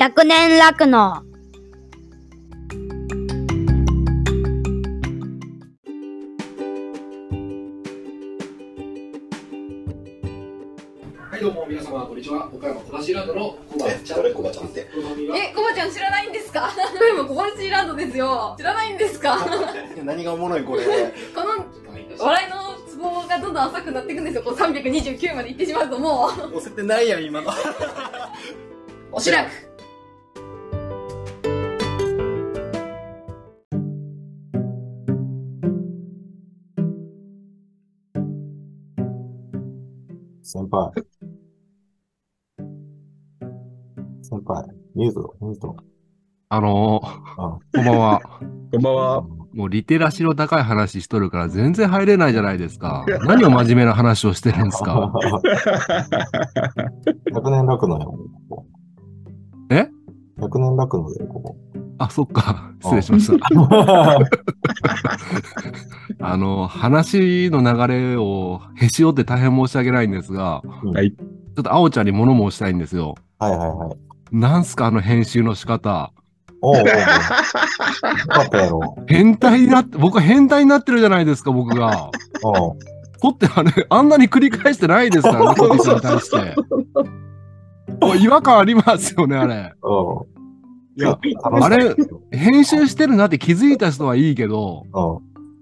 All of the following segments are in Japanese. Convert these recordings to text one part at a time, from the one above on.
100年楽のはい、どうも皆様、こんにちは。岡山小橋ランドのコバちゃん。誰？コバちゃんってえ、コバちゃん知らないんですか？今小橋ランドですよ。知らないんですか？何がおもろいこれ この笑いのツボがどんどん浅くなっていくんですよ。こう329まで行ってしまうともう、押せてないやん今のおしらく。輩。先輩、ミュート、ミュート。あのあー、こんばんは。こんばんはもうリテラシーの高い話しとるから全然入れないじゃないですか。何を真面目な話をしてるんですか？100年楽のよ、ここ。え ?100 年楽ので、ここ。あ、そっか。失礼しました。あの、話の流れをへし折って大変申し訳ないんですが、はいちょっと青ちゃんに物申したいんですよ。はいはいはい。なんすかあの編集の仕方。おうおう。変態になって、僕は変態になってるじゃないですか、僕が。おってあれ、あんなに繰り返してないですからね、コティさんに対して。違和感ありますよね、あれ。いやあれ、編集してるなって気づいた人はいいけど、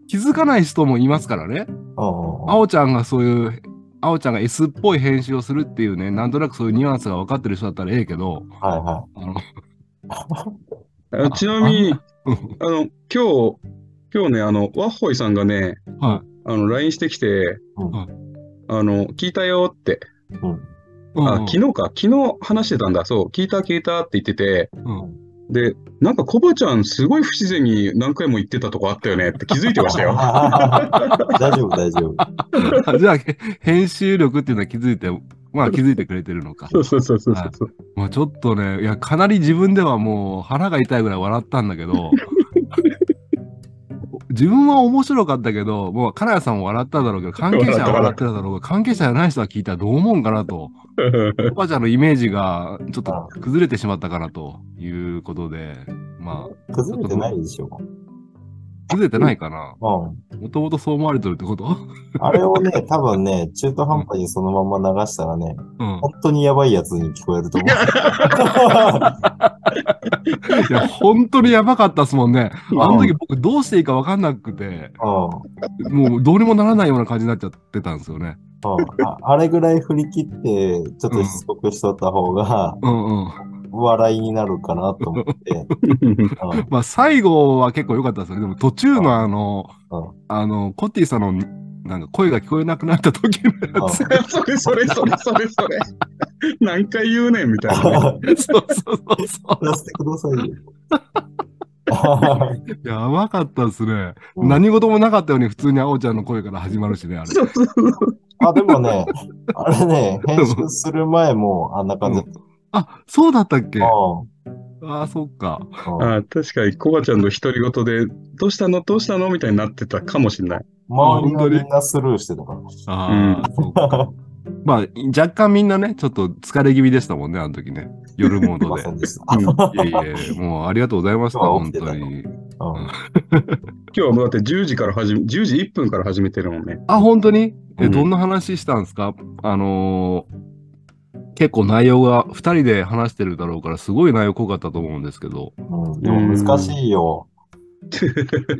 気づかない人もいますからね。あおちゃんがそういう、あおちゃんが S っぽい編集をするっていうね、なんとなくそういうニュアンスが分かってる人だったらええけど、はいはあの、あちなみに、うん。あの、今日、今日ね、あの、ワッホイさんがね、はあの、LINE してきて、あの、聞いたよって。昨日か。昨日話してたんだ。そう、聞いた聞いたって言ってて、うんで、なんかコバちゃんすごい不自然に何回も言ってたとこあったよねって気づいてましたよ。大丈夫、大丈夫。あじゃあ、へ編集力っていうのは気づいて、まあ気づいてくれてるのか。そうそうそうそうそう。まあちょっとね、いや、かなり自分ではもう腹が痛いぐらい笑ったんだけど、自分は面白かったけど、もう金谷さんも笑っただろうけど、関係者は笑ってるだろうが、関係者じゃない人が聞いたらどう思うんかなと。おばあちゃんのイメージがちょっと崩れてしまったかなということで、まあ、崩れてないでしょ。崩れてないかな。うん。もともとそう思われてるってこと？あれをね、多分ね、中途半端にそのまま流したらね、うん。本当にやばいやつに聞こえると思う。いや、本当にやばかったっすもんね。んあの時僕どうしていいか分かんなくて、うん。もうどうにもならないような感じになっちゃってたんですよね。うんああれぐらい振り切って、ちょっとしつこくしとった方が、うんうん。笑いになるかなと思って。うんまあ最後は結構良かったですよね。でも途中のあのうん、あの、コッティさんのなんか声が聞こえなくなった時のやつ。それそれそれそれそれ。何回言うねんみたいなね。そうそうそうそ出してくださいよ。う。やばかったですね。うん何事もなかったように普通にあおちゃんの声から始まるしね、あれ。あ、でもね、あれね、編集する前もあんな感じだった。あ、そうだったっけ？あうあ、そっか。んうんあ確かにコバちゃんの独り言で、どうしたの？どうしたの？みたいになってたかもしれない。周りがみんなスルーしてたから。ああ、そっか。まあ、若干みんなね、ちょっと疲れ気味でしたもんね、あの時ね。夜モードですいえいえ、もうありがとうございました、本当に。うん 今日はもうだって10時から始め、10時1分から始めてるもんね。あ、本当に？え、うんどんな話したんですか？あのー結構内容が2人で話してるだろうから、すごい内容濃かったと思うんですけど。うん、でも難しいよ。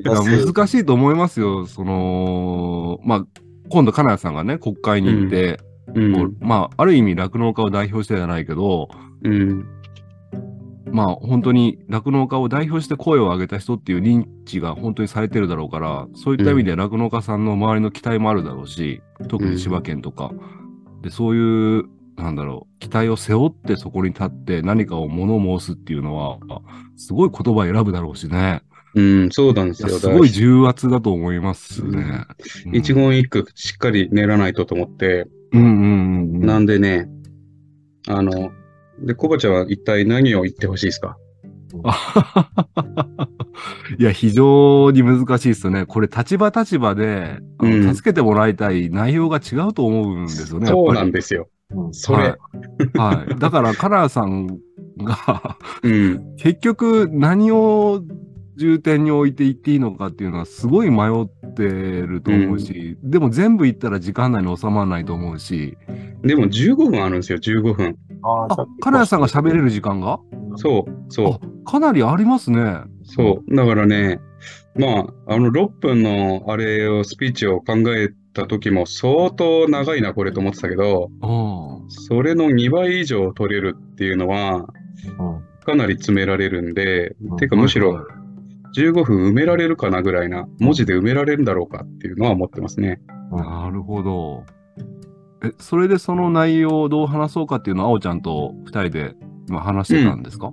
いや難しいと思いますよ。その、まあ、今度、金谷さんがね、国会に行って、う。んまあ、ある意味、酪農家を代表してじゃないけど、うん。まあ、本当に酪農家を代表して声を上げた人っていう認知が本当にされてるだろうから、そういった意味で酪農家さんの周りの期待もあるだろうし、特に千葉県とか、で、そういう、なんだろう、期待を背負ってそこに立って何かを物申すっていうのは、すごい言葉選ぶだろうしね。うん、そうなんですよ。すごい重圧だと思いますね。うん一言一句しっかり練らないとと思って、うんうんうんうん。なんでね、あの、で、コバちゃんは一体何を言ってほしいですか？いや、非常に難しいですよね。これ、立場立場で、うん助けてもらいたい内容が違うと思うんですよね。そうなんですよ。うんそれ。はい。はい。だから、カラーさんが、うん。結局何を重点に置いていっていいのかっていうのはすごい迷ってると思うし、でも全部言ったら時間内に収まらないと思うし、でも15分あるんですよ、15分。ああ、金谷さんが喋れる時間が？そう、そう。あかなりありますね。そう。だからね、まあ、あの6分のあれを、スピーチを考えた時も相当長いな、これと思ってたけど、あそれの2倍以上取れるっていうのは、うんかなり詰められるんで、うんてかむしろ15分埋められるかなぐらいな、文字で埋められるんだろうかっていうのは思ってますね。なるほど。え、それでその内容をどう話そうかっていうのは、あおちゃんと二人で今話してたんですか、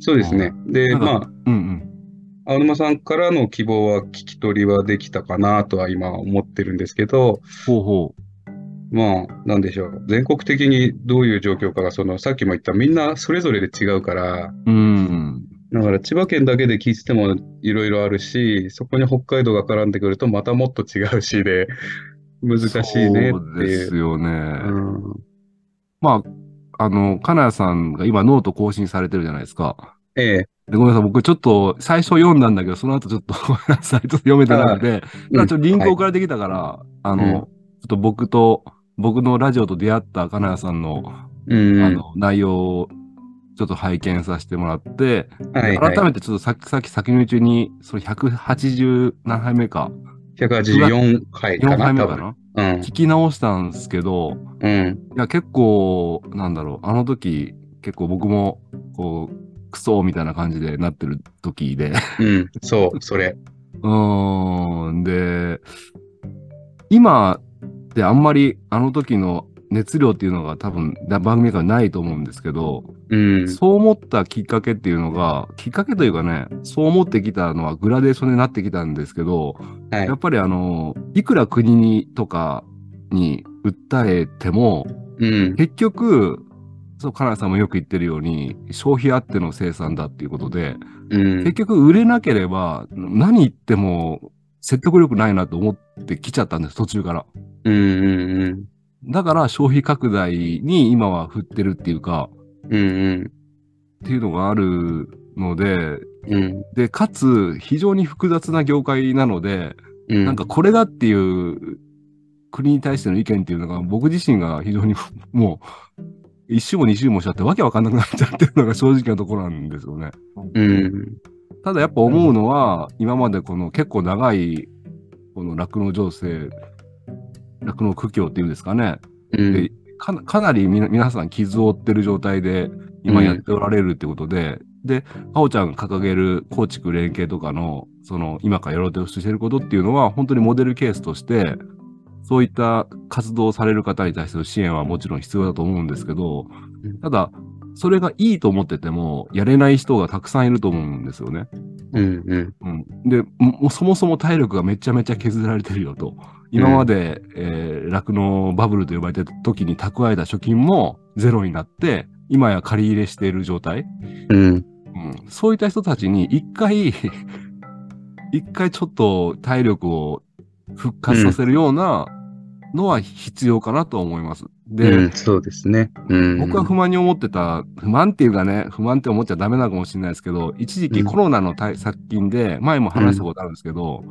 そうですね。で、まあ、うん、うん青沼さんからの希望は聞き取りはできたかなとは今思ってるんですけど、ほうほまあ、なんでしょう。全国的にどういう状況かが、その、さっきも言ったみんなそれぞれで違うから、う。うん。だから千葉県だけで聞いててもいろいろあるし、そこに北海道が絡んでくるとまたもっと違うしで、難しいねっていう。ですよね。うんまあ、あの、金谷さんが今ノート更新されてるじゃないですか。ええ、で、ごめんなさい。僕ちょっと最初読んだんだけど、その後ちょっと ごめんなさい。ちょっと読めてなくて、うんちょっとリンク送られてきたから、あの、うん。ちょっと僕と、僕のラジオと出会った金谷さんの、うん、あの、内容をちょっと拝見させてもらって、はい、はい。改めてちょっとさっき、さっき先のうちに、それ180何杯目か、184回か4な、杯目多分。かな？うん、聞き直したんですけど、うん、いや、結構、なんだろう、あの時、結構僕も、こう、クソみたいな感じでなってる時で、うん、そう、それ。うーん、で、今ってあんまりあの時の熱量っていうのが多分だ番組からないと思うんですけど、うん、そう思ったきっかけっていうのが、きっかけというかね、そう思ってきたのはグラデーションになってきたんですけど、はい。やっぱりあの、いくら国にとかに訴えても、うん、結局、そう、金谷さんもよく言ってるように、消費あっての生産だっていうことで、うん。結、局売れなければ、何言っても説得力ないなと思ってきちゃったんです、途中から。うん、うん、だから消費拡大に今は振ってるっていうか、うん、うん、っていうのがあるので、うん、で、かつ非常に複雑な業界なので、うん、なんかこれだっていう国に対しての意見っていうのが僕自身が非常にもう一周も二周もしちゃってわけわかんなくなっちゃってるのが正直なところなんですよね。うん、ただやっぱ思うのは、今までこの結構長いこの酪農情勢、酪農苦境っていうんですかね。うんで、かなかなりみな皆さん傷を負ってる状態で今やっておられるってことで、で、あおちゃんが掲げる構築連携とかの、その今からやろうとしていることっていうのは、本当にモデルケースとして、そういった活動をされる方に対する支援はもちろん必要だと思うんですけどうん、ただ、それがいいと思ってても、やれない人がたくさんいると思うんですよね。うん、うん、うん、でもそもそも体力がめちゃめちゃ削られてるよと。今まで、えー酪農バブルと呼ばれてた時に蓄えた貯金もゼロになって、今や借り入れしている状態。うん、うん、そういった人たちに一回、一回ちょっと体力を復活させるようなのは必要かなと思います。で、うん、そうですね。うん、僕は不満に思ってた、不満っていうかね、不満って思っちゃダメなのかもしれないですけど、一時期うんコロナの対策金で、前も話したことあるんですけど、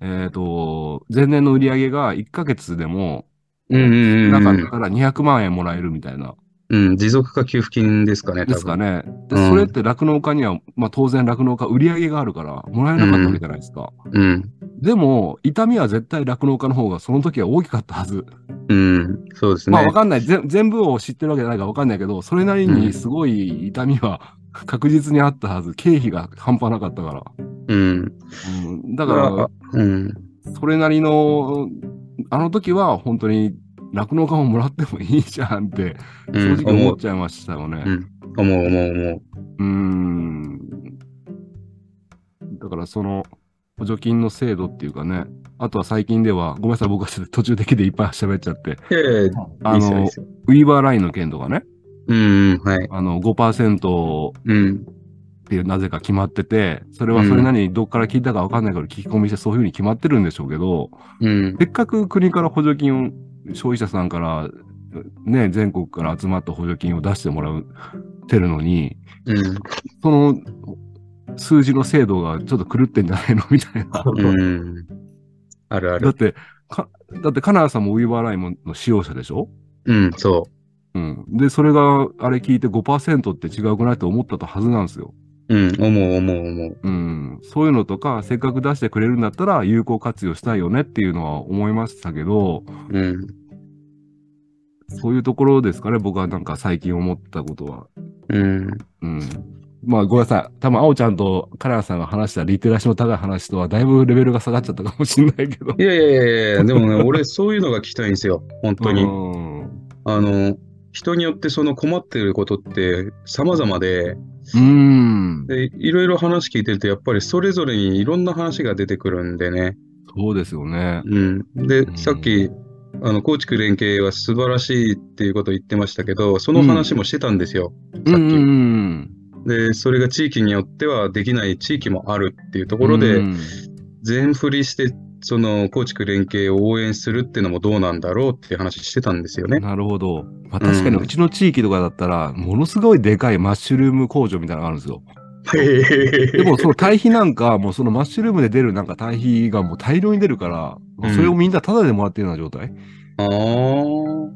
えっ、と、前年の売り上げが1ヶ月でも、うん、うん、うん、なかったら200万円もらえるみたいな、うん、持続化給付金ですかね、ですかね。で、うんそれって酪農家には、まあ当然酪農家売り上げがあるから、もらえなかったわけじゃないですか。うん、でも、痛みは絶対酪農家の方がその時は大きかったはず。うん、そうですねまあわ。かんない。ぜ全部を知ってるわけじゃないからわかんないけど、それなりにすごい痛みは 確実にあったはず。経費が半端なかったから。うん。うん、だから、うん。それなりの、あの時は本当に酪農家ももらってもいいじゃんって、うん正直思っちゃいましたよね。うん思う、思う、思う。うーん。だからその補助金の制度っていうかね、あとは最近では、ごめんなさい、僕は途中的でいっぱい喋っちゃって、あのウィーバーラインの件とかね、うん、うん、はい。あの5%うん、っていうなぜか決まってて、それはそれなりにどっから聞いたかわかんないから聞き込みしてそういうふうに決まってるんでしょうけど、うん、せっかく国から補助金を、消費者さんから、ね、全国から集まった補助金を出してもらうてるのに、うん。その数字の精度がちょっと狂ってんじゃないの？みたいな。うん。あるある。だって、か、だって、金谷さんもウィーバーライモンの使用者でしょ？うん、そうん。で、それが、あれ聞いて5%って違うくないと思ったはずなんですよ。う。うん、思う思う思う。うん。そういうのとか、せっかく出してくれるんだったら、有効活用したいよねっていうのは思いましたけど、うん。そういうところですかね、僕はなんか最近思ったことは。うん。うん。まあ、ごめんなさい。多分、青ちゃんとカラーさんが話したリテラシーの高い話とは、だいぶレベルが下がっちゃったかもしれないけど。いやいやいやいや、でもね、俺そういうのが聞きたいんですよ。本当に。うん。あの、人によってその困ってることって様々で、うん。で、いろいろ話聞いてると、やっぱりそれぞれにいろんな話が出てくるんでね。そうですよね。うん。でう、んさっき、あの、構築連携は素晴らしいっていうことを言ってましたけど、その話もしてたんですよ。さっうんうき。んで、それが地域によってはできない地域もあるっていうとうん。ころで、うん全振りして、その構築連携を応援するっていうのもどうなんだろうっていう話してたんですよね。なるほど。まあ、確かにうちの地域とかだったら、ものすごいでかいマッシュルーム工場みたいなのがあるんですよ。でもその堆肥なんか、もうそのマッシュルームで出るなんか堆肥がもう大量に出るから、うんそれをみんなタダでもらってるような状態。あー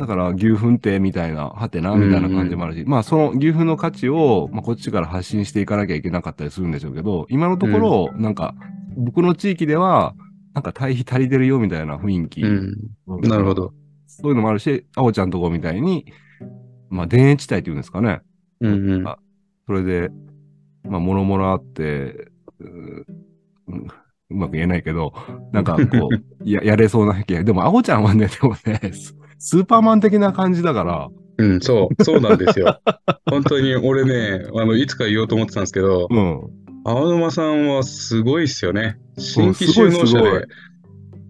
だから牛糞ってみたいな、はてな、みたいな感じもあるし、まあその牛糞の価値を、まあこっちから発信していかなきゃいけなかったりするんでしょうけど、今のところ、なんか、僕の地域では、なんか堆肥足りてるよみたいな雰囲気。うん。なるほど。そういうのもあるし、あおちゃんとこみたいに、まあ田園地帯っていうんですかね。うんうん。あそれで、まあ、もろもろあって、ううんうまく言えないけど、なんかこう、や、やれそうな気が。でも、あおちゃんはね、でもね、ススーパーマン的な感じだから、うん、そう、そうなんですよ。本当に俺ね、あの、いつか言おうと思ってたんですけど、うん。青沼さんはすごいっすよね。新規すごい就農者で、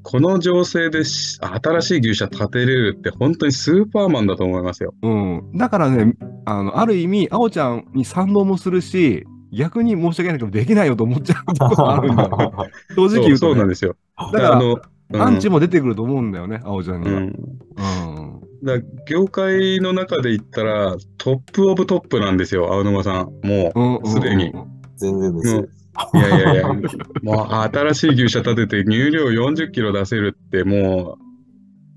この情勢でし新しい牛舎建てれるって本当にスーパーマンだと思いますよ。うん。だからね、あの、ある意味、あおちゃんに賛同もするし、逆に申し訳ないけど、できないよと思っちゃうところがあるんだ。正直言うと、ね。そうなんですよ。だから、あの、うんアンチも出てくると思うんだよね、あおちゃんには。うん。うん。だから業界の中で言ったらトップオブトップなんですよ、青沼さん。もうんう、すでに。全然ですよ。いやいやいや、もう新しい牛舎建てて乳量40キロ出せるっても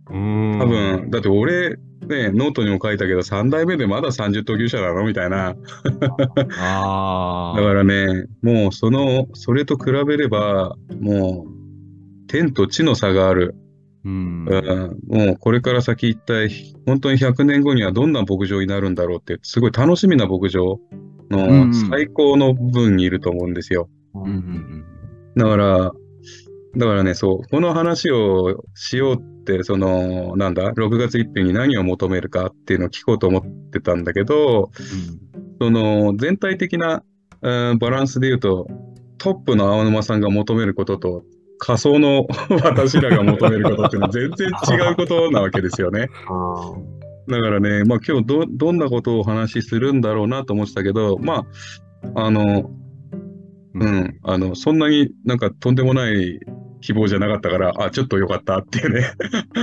うん。う、多分、だって俺、ね、ノートにも書いたけど、3代目でまだ30頭牛舎なの？みたいな。ああ。だからね、もうその、それと比べれば、もう、天と地の差がある。うん。うん、もうこれから先一体、本当に100年後にはどんな牧場になるんだろうって、すごい楽しみな牧場うんの最高の部分にいると思うんですよ。うんうんだから、だからね、そう、この話をしようって、その、なんだ、6月1日に何を求めるかっていうのを聞こうと思ってたんだけど、その、全体的な、うんバランスで言うと、トップの青沼さんが求めることと、仮想の 私らが求めることっていうのは全然違うことなわけですよね。だからね、まあ今日ど、どんなことをお話しするんだろうなと思ってたけど、まあ、あの、うんうん、あの、そんなになんかとんでもない希望じゃなかったから、あ、ちょっとよかったっていうね、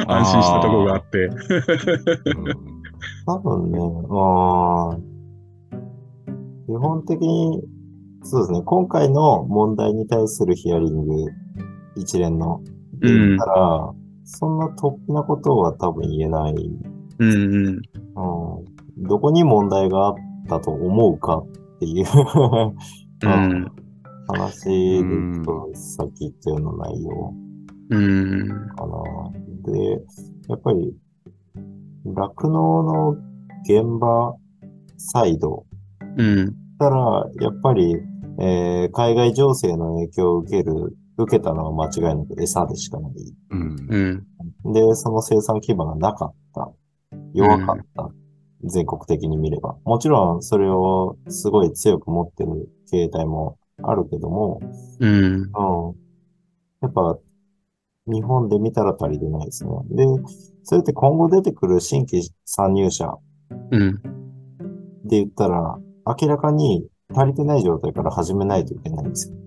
安心したところがあって。うん多分ね、まあ、基本的に、そうですね、今回の問題に対するヒアリング一連の、で言ったら、そんな突飛なことは多分言えない。うんうん。うん、どこに問題があったと思うかっていううん 話でいくと、さっき言ったような内容うん。かな。で、やっぱり、酪農の現場サイドうん。たら、やっぱり、えー海外情勢の影響を受ける、受けたのは間違いなく餌でしかない。うんうん。で、その生産基盤がなかった。弱かった。全国的に見れば。もちろん、それをすごい強く持ってる形態もあるけども、うん。うん。やっぱ、日本で見たら足りてないですね。で、それって今後出てくる新規参入者うん。で言ったら、明らかに足りてない状態から始めないといけないんですよ。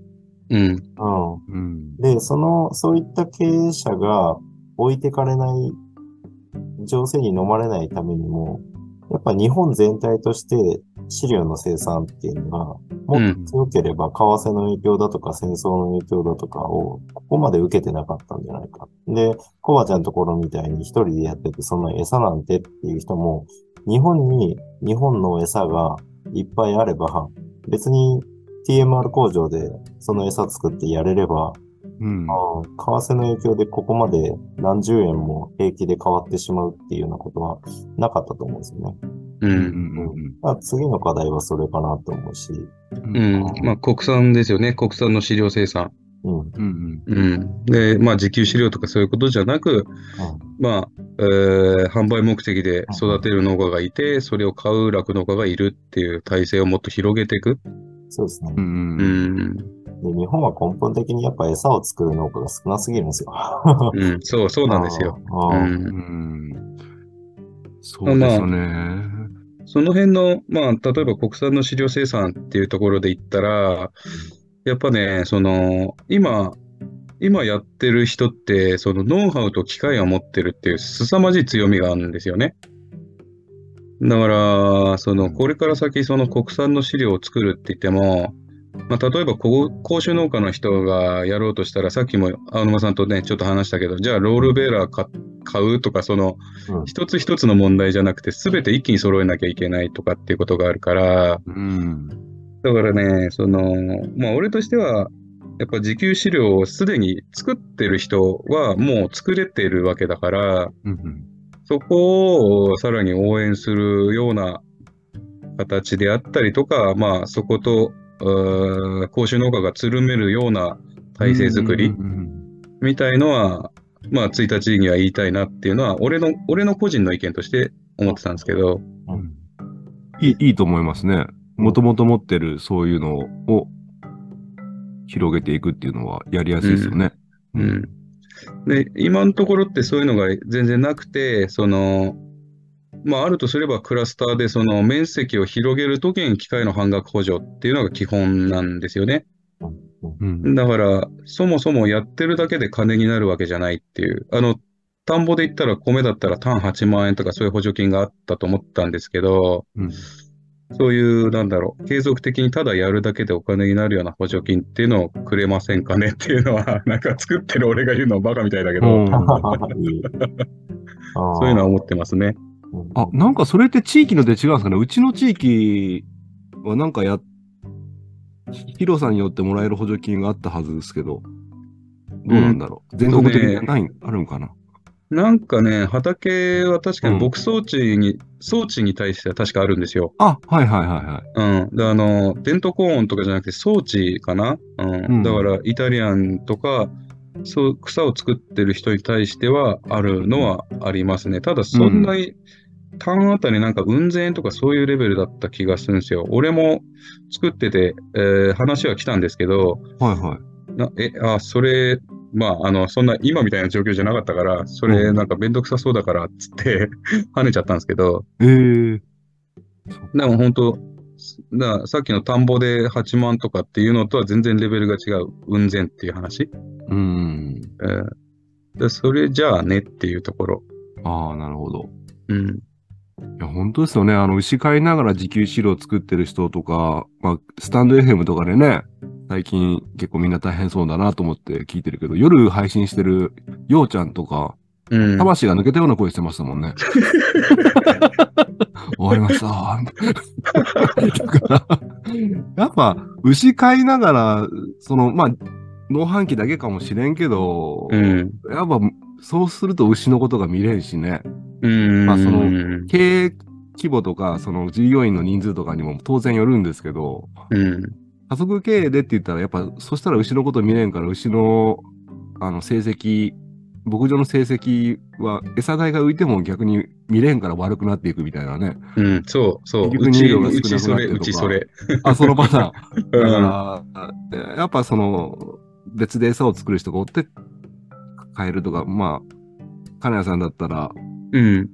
うん。うん。うんで、その、そういった経営者が置いてかれない情勢に飲まれないためにも、やっぱ日本全体として飼料の生産っていうのが、もっと強ければ、為替の影響だとか戦争の影響だとかを、ここまで受けてなかったんじゃないか。で、コバちゃんのところみたいに一人でやってて、その餌なんてっていう人も、日本に日本の餌がいっぱいあれば、別に TMR 工場でその餌作ってやれれば、うん。ああ為替の影響でここまで何十円も平気で変わってしまうっていうようなことはなかったと思うんですよね。う。うんんまあ、次の課題はそれかなと思うし、うんうん。まあ、国産ですよね。国産の飼料生産。うん。うんうん。で、まあ、自給飼料とかそういうことじゃなく、まあ、えー販売目的で育てる農家がいて、それを買う酪農家がいるっていう体制をもっと広げていく。そうですねう。ん。で日本は根本的にやっぱ餌を作る農家が少なすぎるんですよ。うん。そう、そうなんですよ。うんそうですよね。その辺の、まあ、例えば国産の飼料生産っていうところで言ったら、やっぱね、その、今、今やってる人って、そのノウハウと機械を持ってるっていう凄まじい強みがあるんですよね。だから、その、これから先、その国産の飼料を作るって言っても、まあ、例えば、こう甲州農家の人がやろうとしたら、さっきも青沼さんとね、ちょっと話したけど、じゃあ、ロールベーラー買買うとか、その、うん。一つ一つの問題じゃなくて、すべて一気に揃えなきゃいけないとかっていうことがあるから、うん。だからね、その、まあ、俺としては、やっぱ自給飼料をすでに作ってる人はもう作れてるわけだから、うんそこをさらに応援するような形であったりとか、まあ、そこと、うー甲州農家がつるめるような体制づくりうんみたいのは、まあ、1日には言いたいなっていうのは、俺の、俺の個人の意見として思ってたんですけど、うんいい、いいと思いますね。もともと持ってるそういうのを広げていくっていうのはやりやすいですよね。うん。で、今のところってそういうのが全然なくて、その、まあ、あるとすればクラスターでその面積を広げるときに機械の半額補助っていうのが基本なんですよね。うん。だから、そもそもやってるだけで金になるわけじゃないっていう。あの、田んぼで言ったら米だったら単8万円とかそういう補助金があったと思ったんですけど、うんそういう、なんだろう、継続的にただやるだけでお金になるような補助金っていうのをくれませんかねっていうのは、なんか作ってる俺が言うのはバカみたいだけど、そういうのは思ってますね。あ、なんかそれって地域ので違うんですかね？うちの地域はなんかや、広さによってもらえる補助金があったはずですけど、どうなんだろう、全国的にない、あるんかな？なんかね、畑は確かうんに牧草地に、装置に対しては確かあるんですよ。あ、はいはいはいはい。うん。で、あの、デントコーンとかじゃなくて装置かな？うん。うんだから、イタリアンとか、そう、草を作ってる人に対してはあるのはありますね。ただ、そんなに、単あたりなんか運善とかそういうレベルだった気がするんですよ。俺も作ってて、えー話は来たんですけど、はいはい。なえ、あ、それ、まあ、あの、そんな今みたいな状況じゃなかったから、それうんなんかめんどくさそうだから、つって 跳ねちゃったんですけど、ええでも本当、さっきの田んぼで8万とかっていうのとは全然レベルが違う、雲仙っていう話。うん。えーでそれじゃあねっていうところ。ああ、なるほど。うん。いや、本当ですよね。あの、牛飼いながら自給飼料作ってる人とか、まあ、スタンド FM とかでね、最近結構みんな大変そうだなと思って聞いてるけど、夜配信してるようちゃんとか、うん。魂が抜けたような声してましたもんね。終わりました。だから、やっぱ、牛飼いながら、その、まあ、農飯器だけかもしれんけど、うん。やっぱ、そうすると牛のことが見れんしね。うん。まあそのうん。経営規模とか、その従業員の人数とかにも当然よるんですけど、うん。家族経営でって言ったら、やっぱ、そしたら牛のこと見れんから、牛の、あの、成績、牧場の成績は、餌代が浮いても逆に見れんから悪くなっていくみたいなね。うん。そう、そう。うち、乳量が少なくなってうちそれ、とかうちそれ。あ、そのパターン。だうんから、やっぱその、別で餌を作る人がおって、変えるとか、まあ、金谷さんだったら、うん。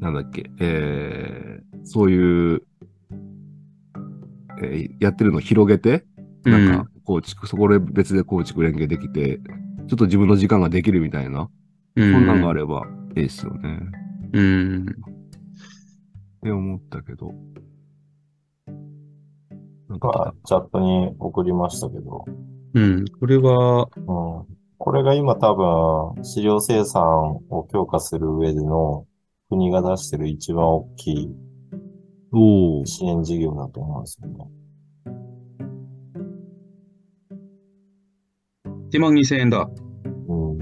なんだっけ、えー、そういう、えーやってるのを広げて、なんか、構築、そこで別で構築連携できて、ちょっと自分の時間ができるみたいな、うん、そんなんがあればいいですよね。うん。って思ったけど。なんかまあ、チャットに送りましたけど、うん。これは、うん。これが今多分、飼料生産を強化する上での国が出してる一番大きい支援事業だと思うんですよね。1万2000円だ。うん。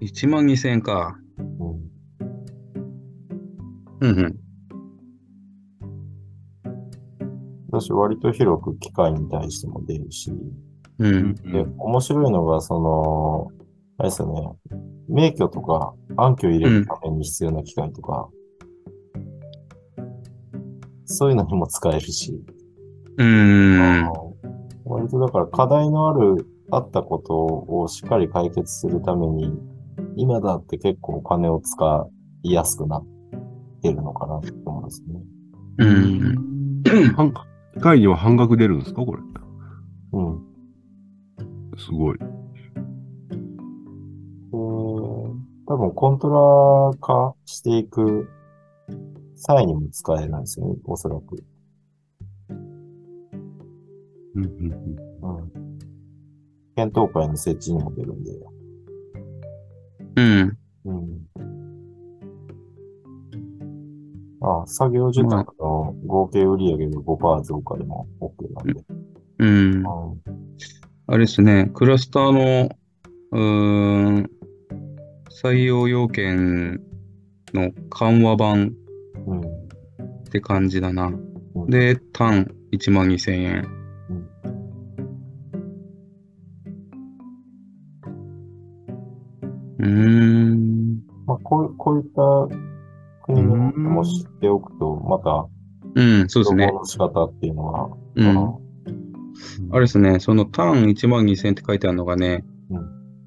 1万2000円か。うん。うんうん。私割と広く機械に対しても出るし、うん。で、面白いのが、その、あれですよね、免許とか暗渠入れるために必要な機械とか、そういうのにも使えるし、うーん。割とだから課題のある、あったことをしっかり解決するために、今だって結構お金を使いやすくなってるのかなと思うんですね。うん。半機械には半額出るんですかこれ。うん。すごい。多分コントラ化していく際にも使えるんですよね、おそらく。うんうんうん。検討会の設置にも出るんで。うん。うん。ああ、作業時間の合計売上が5%増加でも OK なんで。うん。うあれですね、クラスターの、うーん、採用要件の緩和版。って感じだな。うんで、単1万2000円。うんうーん。まあ、こうこういった国のも知っておくと、また、うん、そうですね。の仕方っていうのは、うん。あれですね、その単1万2000円って書いてあるのがね、う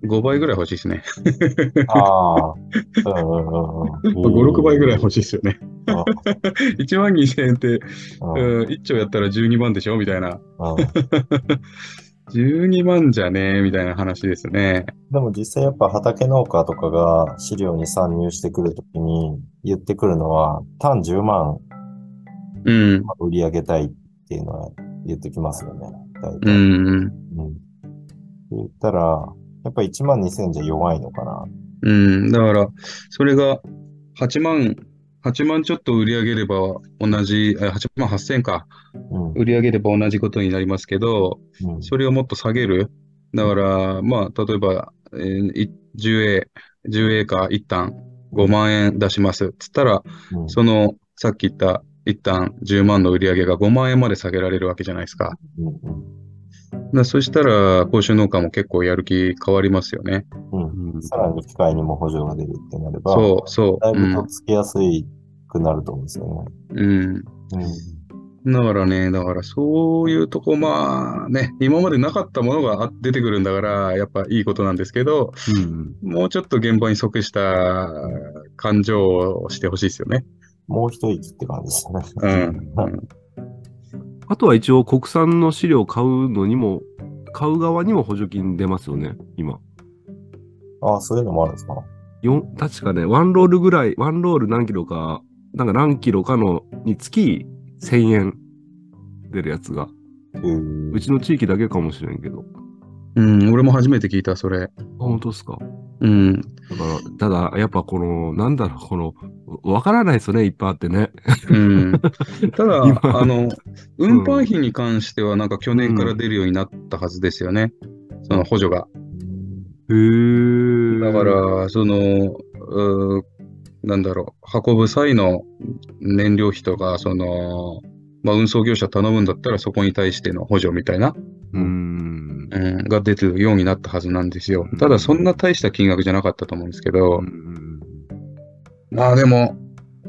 5倍ぐらい欲しいですね。ああ、うんうんうんうん。5、6倍ぐらい欲しいですよね。うん1万2000円って、うんうん、1兆やったら12万でしょみたいな。うん 12万じゃねえみたいな話ですね。でも実際やっぱ畑農家とかが飼料に参入してくるときに言ってくるのは、単10万うん。売り上げたいっていうのは言ってきますよね。大う体。ん。うん。って言ったら、やっぱ1万2000じゃ弱いのかな。うん。だから、それが8万、8万ちょっと売り上げれば同じ、え8万8000か。うん。売り上げれば同じことになりますけど、うん。それをもっと下げる。だから、まあ、例えば、えーい 10A、10A か一旦5万円出します。つったら、うんその、さっき言った一旦10万の売り上げが5万円まで下げられるわけじゃないですか。うんだからそしたら、講習農家も結構やる気変わりますよね。うん。うん。うんさらに機械にも補助が出るってなれば、そう、そう。だいぶとっつきやすいくなると思うんですよね。うん。うん。うん。だからね、だからそういうとこ、まあね、今までなかったものがあ出てくるんだから、やっぱいいことなんですけど、うんもうちょっと現場に即した感情をしてほしいですよね。もう一息って感じですよね。うん。う んあとは一応国産の飼料を買うのにも、買う側にも補助金出ますよね、今。ああ、そういうのもあるんですか？よん確かね、ワンロールぐらい、ワンロール何キロか、なんか何キロかのにつき1000円出るやつが。うちの地域だけかもしれんけど。うん、俺も初めて聞いた、それ。あ、本当ですか？うん。だから、ただ、やっぱこの、なんだろう、この、わからないですよね、いっぱいあってね。うん。ただ、今あの、運搬費に関しては、なんか去年から出るようになったはずですよね。その補助が。へー。だか、ら、その、うーなんだろう、運ぶ際の燃料費とか、その、まあ、運送業者頼むんだったら、そこに対しての補助みたいな、うーん。うん、が出てるようになったはずなんですようん。ただ、そんな大した金額じゃなかったと思うんですけどう、んまあでも、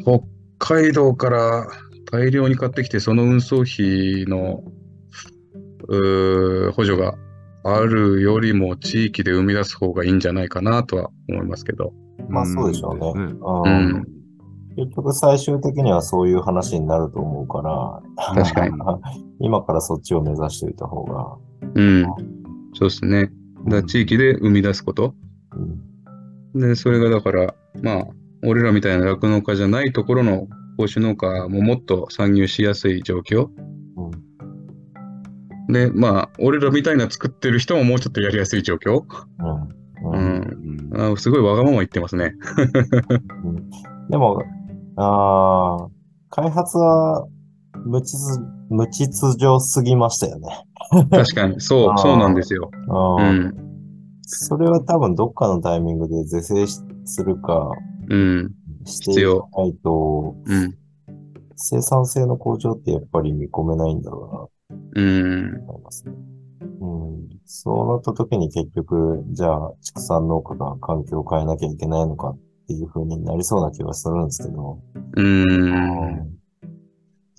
北海道から大量に買ってきて、その運送費の、補助があるよりも地域で生み出す方がいいんじゃないかなとは思いますけど。まあそうでしょうね。うん。結局最終的にはそういう話になると思うから、確かに。今からそっちを目指しておいた方が。うん。そうですね。だ地域で生み出すこと。うんで、それがだから、まあ、俺らみたいな酪農家じゃないところの報酬農家ももっと参入しやすい状況。うん。で、まあ、俺らみたいな作ってる人ももうちょっとやりやすい状況。うん。ううん。うんあすごいわがまま言ってますね。でも、あー開発は無秩無秩序すぎましたよね。確かに、そう、そうなんですよ。う。うんん。それは多分どっかのタイミングで是正しするかうん。していかないと、うん。生産性の向上ってやっぱり見込めないんだろうん。うなと思いますね。うん。そうなった時に結局、じゃあ畜産農家が環境を変えなきゃいけないのかっていう風になりそうな気はするんですけど。うん。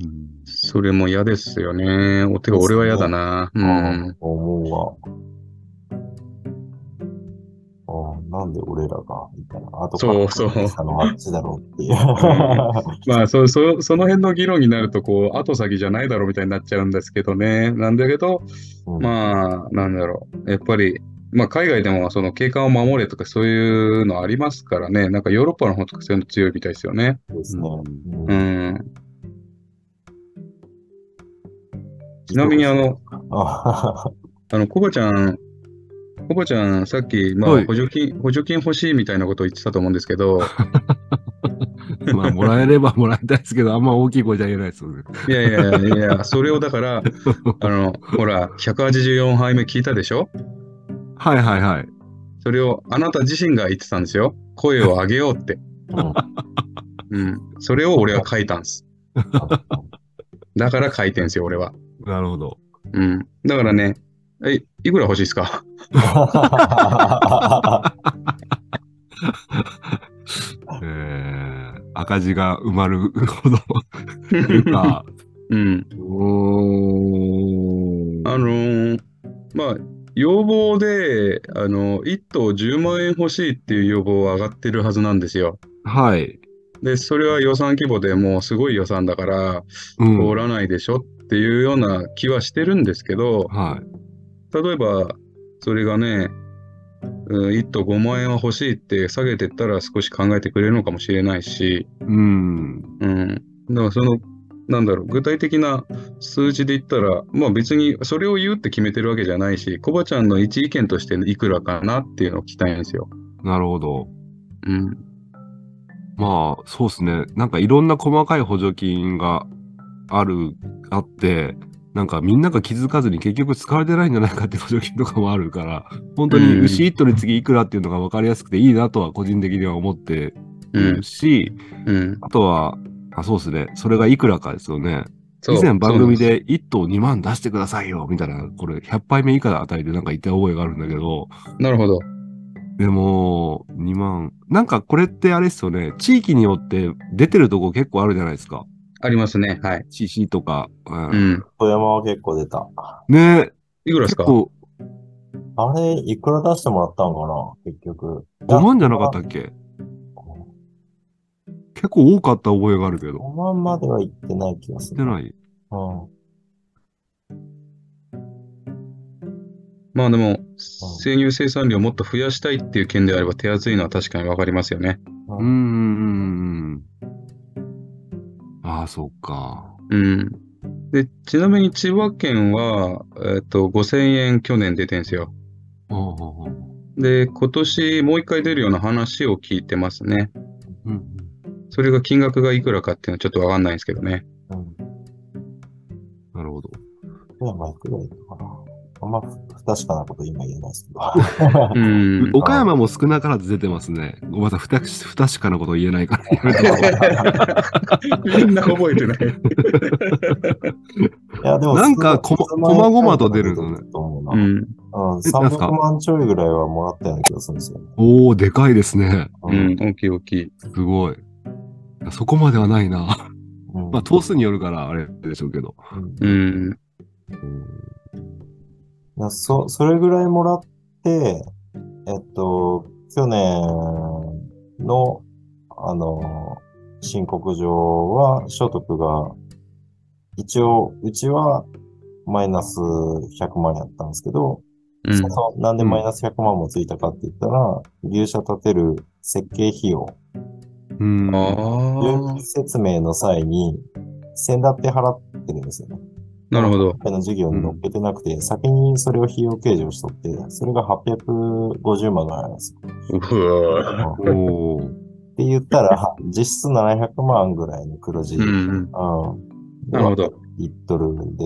うんそれも嫌ですよね。おてか、俺は嫌だな。ううんん。思うわ。なんで俺らがみたいな。あとそうそうあの、あっちだろうっていう。まあ、そ、そ、その辺の議論になると、こう、後先じゃないだろうみたいになっちゃうんですけどね。なんだけど、うんまあ、なんだろう。やっぱり、まあ、海外でも、その景観を守れとか、そういうのありますからね。なんかヨーロッパの方とかそういうの強いみたいですよね。ですね。ううんちなみに、あの、ああの、コバちゃん、コバちゃん、さっき、まあ、はい補助金、補助金欲しいみたいなことを言ってたと思うんですけど、まあ、もらえればもらいたいですけど、あんま大きい声じゃ言えないですよね。いやいやいや、それをだから、あの、ほら、184杯目聞いたでしょ？はいはいはい。それをあなた自身が言ってたんですよ。声を上げようって。うん。それを俺は書いたんです。だから書いてんすよ、俺は。なるほど。うん。だからね、え、いくら欲しいですか？えー、赤字が埋まるほど。というか、うん。うーん。あのーまあ、要望で、あの、1頭10万円欲しいっていう要望は上がってるはずなんですよ。はい。で、それは予算規模でもうすごい予算だから、うん。通らないでしょっていうような気はしてるんですけど、はい。例えば、それがね、うん、1頭5万円は欲しいって下げてったら少し考えてくれるのかもしれないし、うん。うん。だからその、なんだろう、具体的な数字で言ったら、まあ別にそれを言うって決めてるわけじゃないし、コバちゃんの一意見としていくらかなっていうのを聞きたいんですよ。なるほど。うん。まあ、そうですね。なんかいろんな細かい補助金がある、あって、なんかみんなが気づかずに結局使われてないんじゃないかって補助金とかもあるから、本当にうん牛1頭につきいくらっていうのが分かりやすくていいなとは個人的には思ってうんる。し、うん。あとは、あそうですね。それがいくらかですよね。以前番組で1頭2万出してくださいよみたいな、これ100杯目以下あたりでなんか言った覚えがあるんだけど、なるほど。でも、2万。なんかこれってあれですよね。地域によって出てるとこ結構あるじゃないですか。ありますね。はい。CC とか。うんうん。富山は結構出た。ねいくらですか？結構あれ、いくら出してもらったんかな？結局。5万じゃなかったっけ？結構多かった覚えがあるけど。5万までは行ってない気がする。出ない？うん。まあでも、生乳生産量をもっと増やしたいっていう件であれば手厚いのは確かにわかりますよね。うーん。ああ、そっか。うん。で、ちなみに千葉県は、えっと、5000円去年出てんすよ。ほうほうほうで、今年もう一回出るような話を聞いてますね。うんそれが金額がいくらかっていうのはちょっとわかんないんですけどね。うん。なるほど。富山いくらいいのかなあんま不確かなこと今言えないですけど。うん。岡山も少なからず出てますね。ごめんなさい、不確不確かなこと言えないからみんな覚えてない。いや、でも、なんかこまごまと出るのねと思うな。うん。うん、えなんすか300万ちょいぐらいはもらったような気がするんですよね。おー、でかいですね。う。ん。大きい大きい。すごい。そこまではないな。うんまあ、頭数によるからあれでしょうけど。うんうん。なそ、それぐらいもらって、えっと、去年の、あの、申告上は所得が、一応、うちはマイナス100万やったんですけど、うん。そのなんでマイナス100万もついたかって言ったら、牛舎建てる設計費用うん。説明の際に、先だって払ってるんですよね。なるほどの授業に乗っけてなくて、先にそれを費用計上しとって、それが850万ぐらいなんですよ。って言ったら、実質700万ぐらいの黒字。うんうん。うんなるほど。言っとるんで、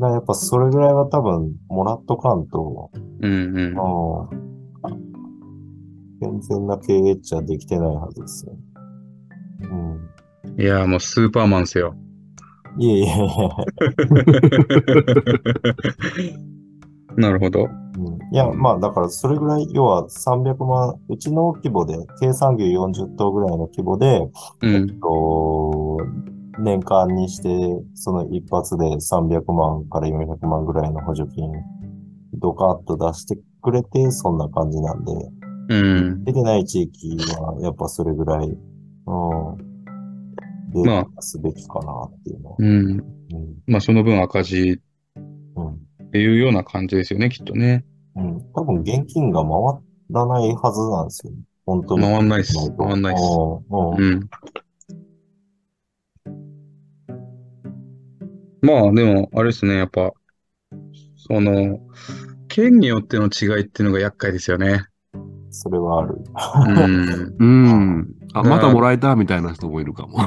やっぱそれぐらいは多分もらっとかんと、うんうん。うん健全な経営っちゃできてないはずですよ。うん。いや、もうスーパーマンですよ。いえいえ。なるほど。うんいや、まあ、だから、それぐらい、要は300万、うちの規模で、計算牛40頭ぐらいの規模で、えっうん。と、年間にして、その一発で300万から400万ぐらいの補助金、ドカッと出してくれて、そんな感じなんで、うん。出てない地域は、やっぱそれぐらい、うん、で、ますべきかなっていうのは。うん。うん、まあ、その分赤字うん、っていうような感じですよね、きっとね。うん。多分現金が回らないはずなんですよ。本当に。回んないっすと回んないっすうんうんうん。まあ、でも、あれですね、やっぱ、その、県によっての違いっていうのが厄介ですよね。それはある。うん。うん。あ、だまたもらえたみたいな人もいるかも。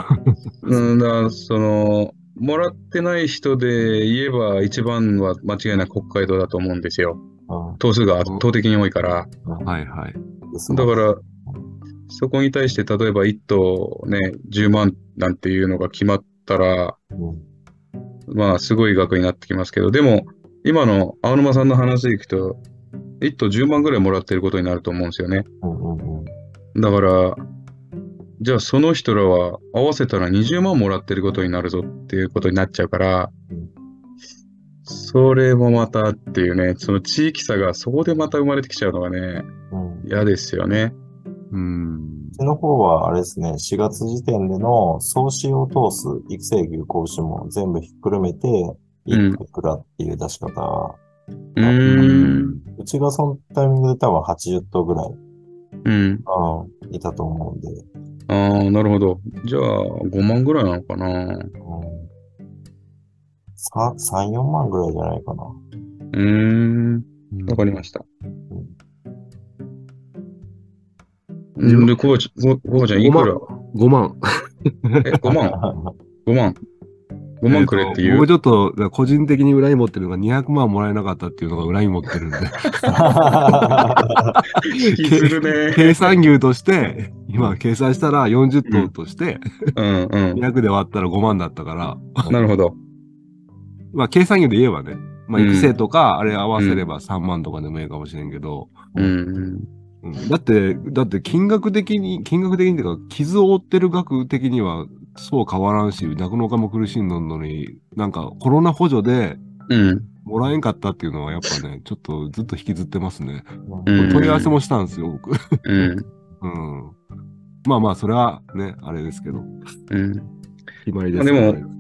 うん、だその、もらってない人で言えば、一番は間違いなく北海道だと思うんですよ。うん頭数が圧倒的に多いから。はいはい。だから、そこに対して、例えば1頭ね、10万なんていうのが決まったら、うんまあ、すごい額になってきますけど、でも、今の青沼さんの話でいくと、1頭10万ぐらいもらってることになると思うんですよね。うんうんうんだから、じゃあその人らは合わせたら20万もらってることになるぞっていうことになっちゃうからうん、それもまたっていうね、その地域差がそこでまた生まれてきちゃうのがね、うん嫌ですよね。うん。うちの方は、あれですね、4月時点での総使用頭数、育成牛子牛も全部ひっくるめて、うんいくらっていう出し方。うーん。うちがそのタイミングで多分80頭ぐらい、うん。うん、いたと思うんで、ああ、なるほど。じゃあ、5万ぐらいなのかな。うん、さ3、4万ぐらいじゃないかな。うーん。わかりました。うんで、コバちゃん、コバちゃん、いくら？5万。え、5万 ?5 万 ?5 万くれって言う僕ちょっと、個人的に恨み持ってるのが200万もらえなかったっていうのが恨み持ってるんで。計算牛として、今計算したら40頭として、うんう200で割ったら5万だったから、ん。なるほど。まあ計算牛で言えばね、まあうん育成とか、あれ合わせれば3万とかでもいいかもしれんけど、うんうんだって、だって金額的に、金額的にっていうか、傷を負ってる額的にはそう変わらんし、酪農家も苦しんどんのに、なんかコロナ補助で。もらえんかったっていうのはやっぱね、ちょっとずっと引きずってますね。うん問い合わせもしたんですよ、僕。うん。うん。まあまあ、それはね、あれですけど、うん。決まりですまあでもね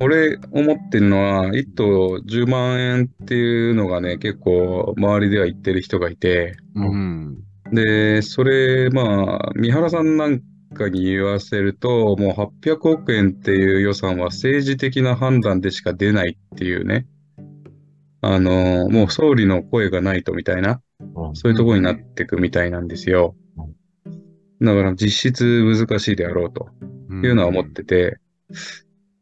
俺、思ってるのは、1頭10万円っていうのがね、結構、周りでは言ってる人がいて、うん。で、それ、まあ、三原さんなんかに言わせると、もう800億円っていう予算は政治的な判断でしか出ないっていうね、あの、もう総理の声がないとみたいな、うん。そういうところになっていくみたいなんですよ。だから実質難しいであろうというのは思ってて、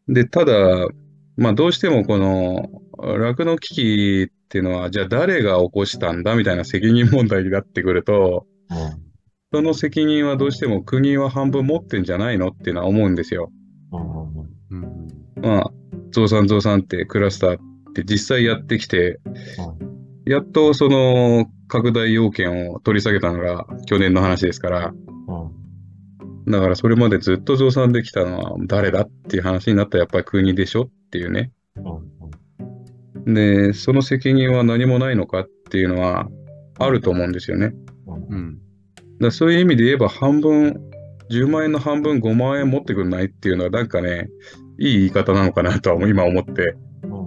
で、ただ、まあどうしてもこの酪農危機っていうのは、じゃあ誰が起こしたんだみたいな責任問題になってくると、その責任はどうしても国は半分持ってんじゃないのっていうのは思うんですよ。うん。まあ、増産増産ってクラスターって実際やってきて、やっとその拡大要件を取り下げたのが去年の話ですから、うんだからそれまでずっと増産できたのは誰だっていう話になったらやっぱり国でしょっていうね。うんで、その責任は何もないのかっていうのはあると思うんですよね。うん。だそういう意味で言えば半分、10万円の半分5万円持ってくんないっていうのはなんかね、いい言い方なのかなとは今思って。うんうん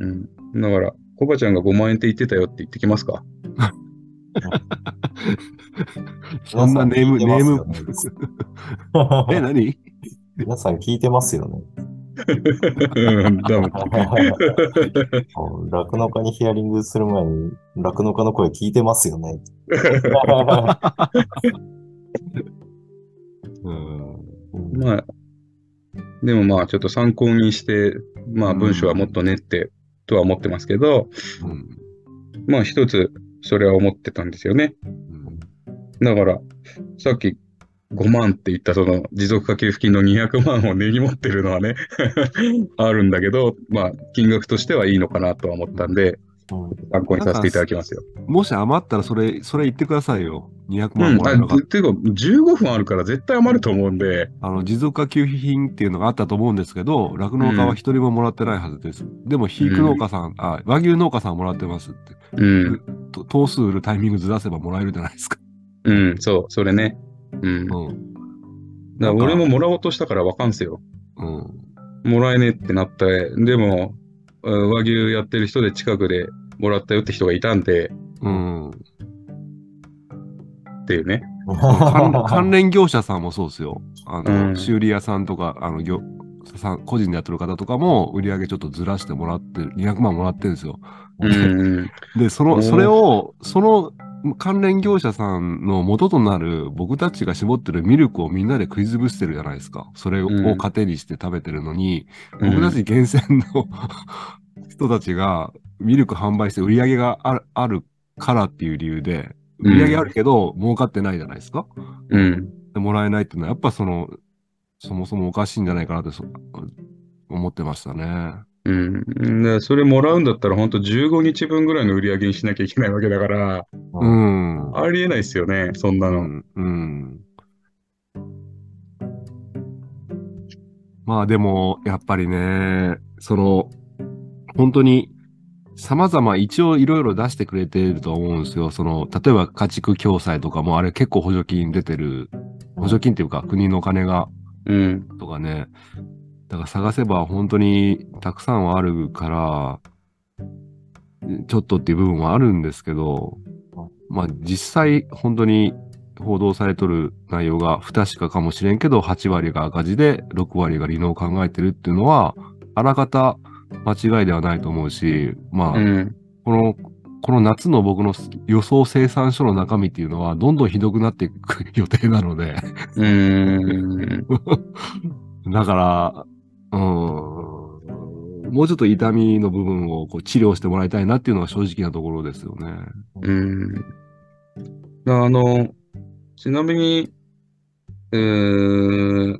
うん。うん。だから、コバちゃんが5万円って言ってたよって言ってきますか？そんなネーム、ネーム、え、え何？皆さん聞いてますよね。うん。酪農家にヒアリングする前に、酪農家の声聞いてますよね。うん。まあ、でもまあ、ちょっと参考にして、まあ、文章はもっと練ってとは思ってますけど、うん。まあ、一つ、それは思ってたんですよね。うんだから、さっき5万って言ったその持続化給付金の200万を根に持ってるのはね、あるんだけど、まあ、金額としてはいいのかなとは思ったんで、うん参考にさせていただきますよ。もし余ったらそれ、それ言ってくださいよ。200うん、あ万もらえなかったていうか、15分あるから絶対余ると思うんで、あの、持続化給付品っていうのがあったと思うんですけど、酪農家は一人ももらってないはずです。でも、肥育農家さん、あ、和牛農家さんはもらってますって。うん、と頭数売るタイミングずらせばもらえるじゃないですか。うん、そう、それね。うん。だかうん。ら俺ももらおうとしたからわかんすよ。うん。もらえねえってなって、でも、うん和牛やってる人で近くでもらったよって人がいたんで、うん。っていうね。関関連業者さんもそうですよ。あの、うん修理屋さんとか、あの、業さん、個人でやってる方とかも、売り上げちょっとずらしてもらってる、200万もらってるんですよ。うんうん。で、その、それを、その関連業者さんの元となる僕たちが絞ってるミルクをみんなで食い潰してるじゃないですか。それをうん糧にして食べてるのに、うん僕たち厳選の 人たちがミルク販売して売り上げがあるあるからっていう理由で、売り上げあるけど儲かってないじゃないですか。うん。でもらえないっていうのは、やっぱその、そもそもおかしいんじゃないかなってそ思ってましたね。うん。でそれもらうんだったら、本当15日分ぐらいの売り上げにしなきゃいけないわけだから、う。ん。ありえないですよね、そんなの。うん。うん。まあでも、やっぱりね、その、本当に、様々一応いろいろ出してくれていると思うんですよ。その、例えば家畜共済とかもあれ結構補助金出てる、補助金っていうか国のお金がうん。とかね。だから探せば本当にたくさんはあるから、ちょっとっていう部分はあるんですけど、まあ実際本当に報道されとる内容が不確かかもしれんけど、8割が赤字で6割が利能を考えてるっていうのは、あらかた間違いではないと思うし、まあ、うん。この、この夏の僕の予想生産書の中身っていうのは、どんどんひどくなっていく予定なので、うん。だから、うーん、もうちょっと痛みの部分をこう治療してもらいたいなっていうのが正直なところですよね。うん。あの、ちなみに、えー、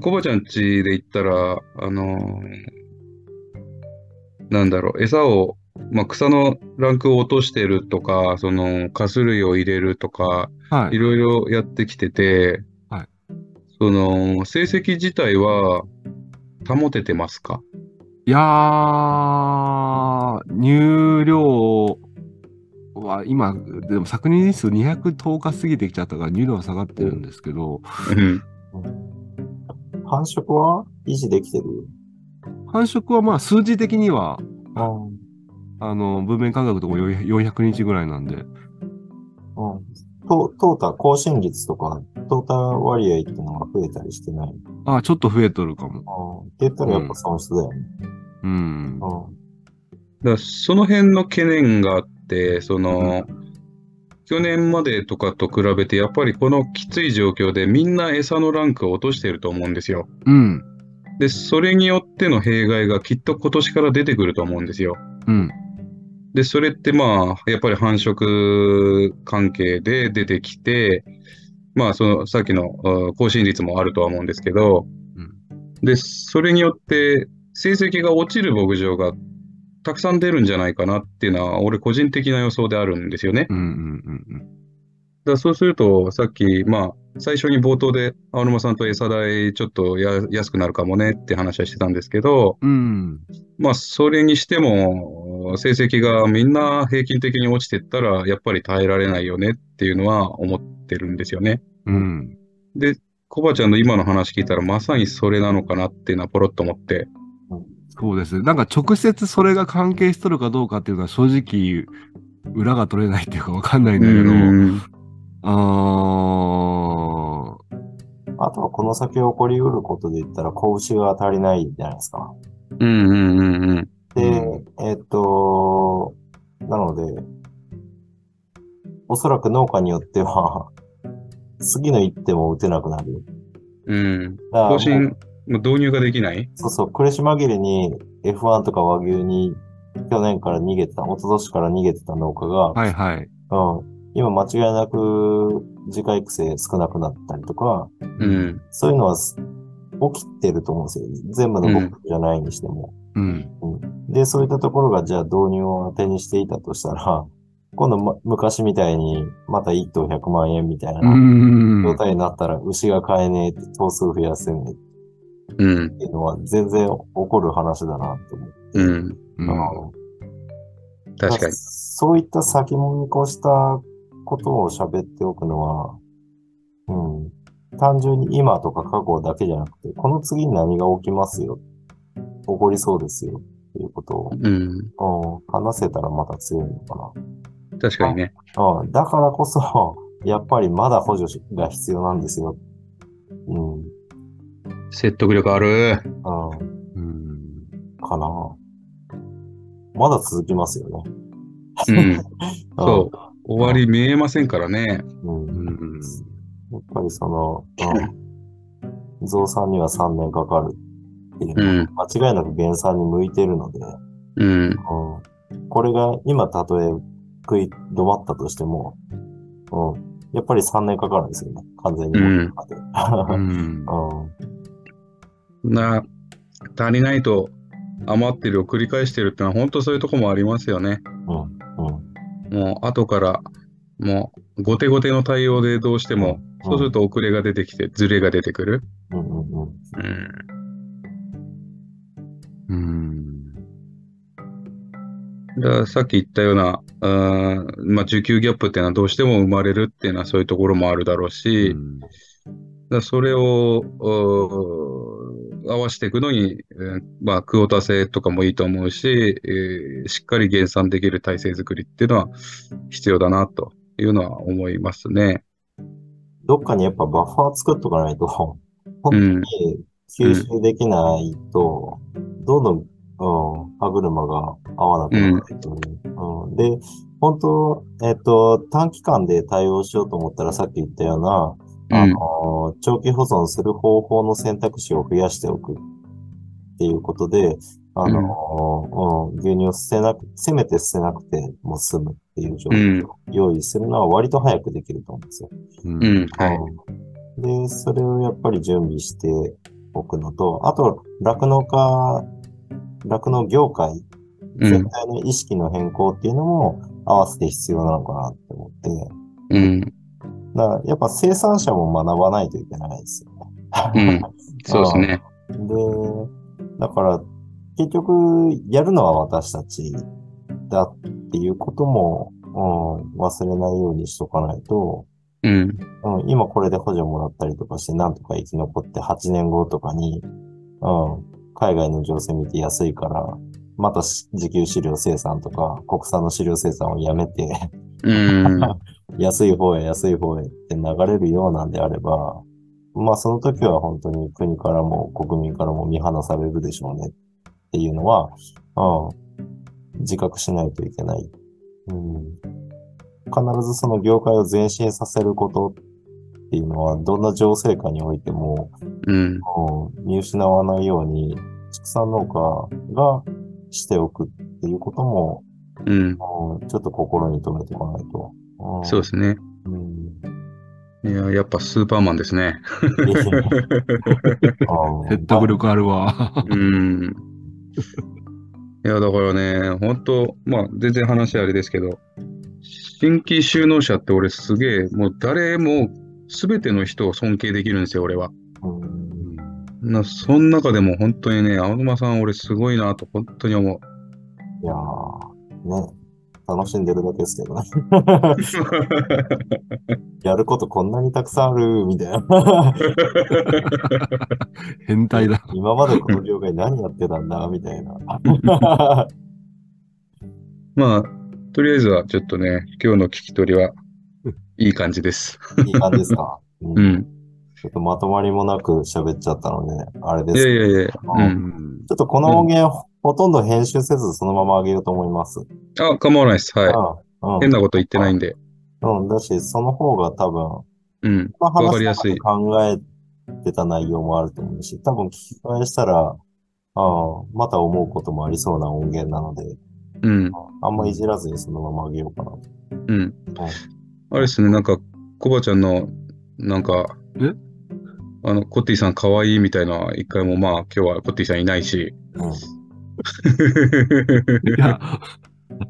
コバちゃん家で言ったら、あのなんだろう、餌を、まあ、草のランクを落としてるとか、その、カス類を入れるとか、はいい。ろいろやってきてて、はいその、成績自体は保ててますか？いやー、入量は今、でも昨年日数210日過ぎてきちゃったから入量は下がってるんですけど、うん。繁殖は維持できてる？繁殖はまあ数字的には、ああの、文面感覚とかも400日ぐらいなんで、うん。トトータ、更新率とか、トータ割合っていうのが増えたりしてない？あちょっと増えとるかも。あって言ったらやっぱ損失だよね。うん。うん。だからその辺の懸念があって、その、去年までとかと比べて、やっぱりこのきつい状況でみんな餌のランクを落としてると思うんですよ。うん。で、それによっての弊害がきっと今年から出てくると思うんですよ。うん。で、それってまあ、やっぱり繁殖関係で出てきて、まあ、その、さっきのうん更新率もあるとは思うんですけど、うんで、それによって成績が落ちる牧場がたくさん出るんじゃないかなっていうのは、俺個人的な予想であるんですよね。うん。うん。うん。だからそうすると、さっき、まあ、最初に冒頭で青沼さんと餌代ちょっとや安くなるかもねって話はしてたんですけど、うん。まあ、それにしても、成績がみんな平均的に落ちてったら、やっぱり耐えられないよねっていうのは思ってるんですよね。うん。で、コバちゃんの今の話聞いたら、まさにそれなのかなっていうのはポロッと思って。そうですね。なんか直接それが関係しとるかどうかっていうのは正直裏が取れないっていうかわかんないんだけど、うんああとはこの先起こりうることで言ったら、子牛が足りないじゃないですか。うんうんうんうん。で、えっと、なので、おそらく農家によっては、次の一手も打てなくなる。うん。更新、もう導入ができない？そうそう、苦し紛れに F1 とか和牛に去年から逃げてた、一昨年から逃げてた農家が、あ、はいはい。うん、今間違いなく自家育成少なくなったりとか、うん。そういうのはす起きてると思うんですよ。全部の僕じゃないにしても。うん。で、そういったところがじゃあ導入を当てにしていたとしたら、今度、ま、昔みたいにまた1頭100万円みたいなうん。状態になったら牛が買えねえって頭数増やせねえっうん。ていうのは全然起こる話だなって思って。うん。うん確かに。そういった先も見越したことを喋っておくのは、うん。単純に今とか過去だけじゃなくて、この次に何が起きますよ。起こりそうですよ。っていうことを、うん。うん、話せたらまた強いのか確かにね。な。うん。だからこそ、やっぱりまだ補助が必要なんですよ。うん。うん。説得力ある。うん。かな。まだ続きますよね。うん。そう。終わり見えませんからね。うん。うんうん。やっぱりその、うん、増産には3年かかるっていううん。間違いなく減産に向いてるので、うん。うん、これが今たとえ食い止まったとしても、うん、やっぱり3年かかるんですよね。完全に な、足りないと余ってるを繰り返してるってのは本当そういうとこもありますよね。うんうんもう後から、もう後手後手の対応でどうしても、うんそうすると遅れが出てきて、ズレが出てくる。うんうんうんうん。うん。ださっき言ったような、あーまあ、需給ギャップっていうのはどうしても生まれるっていうのはそういうところもあるだろうし、だそれを合わせていくのに、えーまあ、クオータ制とかもいいと思うし、えーしっかり減産できる体制作りっていうのは必要だなというのは思いますね。どっかにやっぱバッファー作っとかないと、本当うんに吸収できないと、どんどん、うん、歯車が合わなくなってくる、うん。で、本当、えっと、短期間で対応しようと思ったらさっき言ったような、あの、長期保存する方法の選択肢を増やしておくっていうことで、あの、うん、牛乳を捨てなく、せめて捨てなくても済むっていう状況を用意するのは割と早くできると思うんですよ。うん。うん、うん、はい。で、それをやっぱり準備しておくのと、あと、酪農家、酪農業界うん、全体の意識の変更っていうのも合わせて必要なのかなって思って、うん、だからやっぱ生産者も学ばないといけないですよね。うん、そうですね。で、だから、結局、やるのは私たちだっていうことも、うん、忘れないようにしとかないと、うん、うん、今これで補助もらったりとかして、なんとか生き残って8年後とかに、うん、海外の情勢見て安いから、またし自給飼料生産とか、国産の飼料生産をやめて、うん、安い方へ安い方へって流れるようなんであれば、まあその時は本当に国からも国民からも見放されるでしょうねっていうのは、うん、自覚しないといけない。うん、必ずその業界を前進させることっていうのは、どんな情勢下においても、うん、うん、見失わないように、畜産農家がしておくっていうことも、うん、うん、ちょっと心に留めておかないと。うん、そうですね。うんいや、やっぱスーパーマンですね。説得力あるわ。うん。いや、だからね、本当まあ、全然話あれですけど、新規就農者って俺すげえ、もう誰も、すべての人を尊敬できるんですよ、俺は。うんなその中でも本当にね、青沼さん俺すごいなと本当に思う。いやー、ね、楽しんでるだけですけどね。やることこんなにたくさんある、みたいな。変態だ。今までこの業界何やってたんだ、みたいな。まあ、とりあえずはちょっとね、今日の聞き取りは、いい感じです。いい感じですか、うんうん。ちょっとまとまりもなく喋っちゃったので、あれでいすけど。やいやいや、う。うんんちょっとこの音源、ほとんど編集せずそのまま上げようと思います。あ、構わないです。はい。うん。変なこと言ってないんで。うん。うん。だし、その方が多分、うん。まあわかりやすい考えてた内容もあると思うし、多分聞き返したら、ああまた思うこともありそうな音源なので、うん。あんまいじらずにそのまま上げようかなと。うん。あれですね、なんか、コバちゃんの、なんか、え？あの、コッティさん可愛いみたいな、一回もまあ、今日はコッティさんいないし。うん。いや、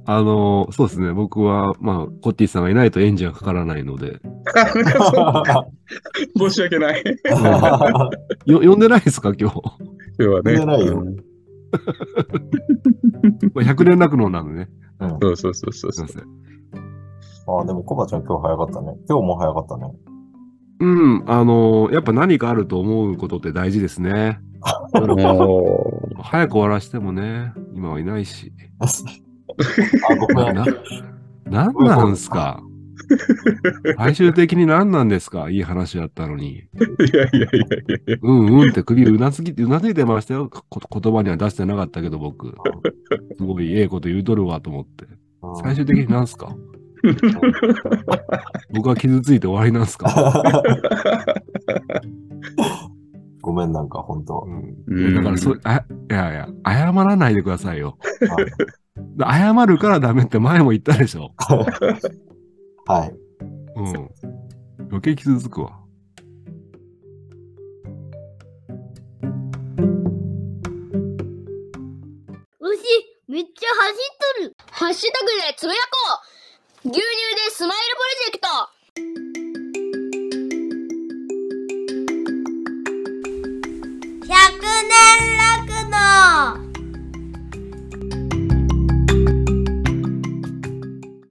あのそうですね。僕は、まあ、コッティさんがいないとエンジンがかからないので。申し訳ない。よ、呼んでないですか、今日？今日はね。呼んでないようん まあ100連絡能なんでね。うん。そうそうそうそうそうすいま。せん。ああ、でもコバちゃん今日早かったね。今日も早かったね。うん、あのやっぱ何かあると思うことって大事ですね。早く終わらしてもね、今はいないし。な、なんなんすか？最終的に何なんですか？いい話だったのに。いやいやいやいや。うんうんって首うなずき、うなずいてましたよ。こ言葉には出してなかったけど僕。すごいええこと言うとるわと思って。うん最終的に何すか？僕は傷ついて終わりなんすか、ごめん、なんか本当う。んうんだからそ、あ、いやいや、謝らないでくださいよ。あ謝るからダメって前も言ったでしょ。はい。うん。余計傷つくわ。牛、めっちゃ走っとる。ハッシュタグでつぶやこう牛乳でスマイルプロジェクト。100年楽の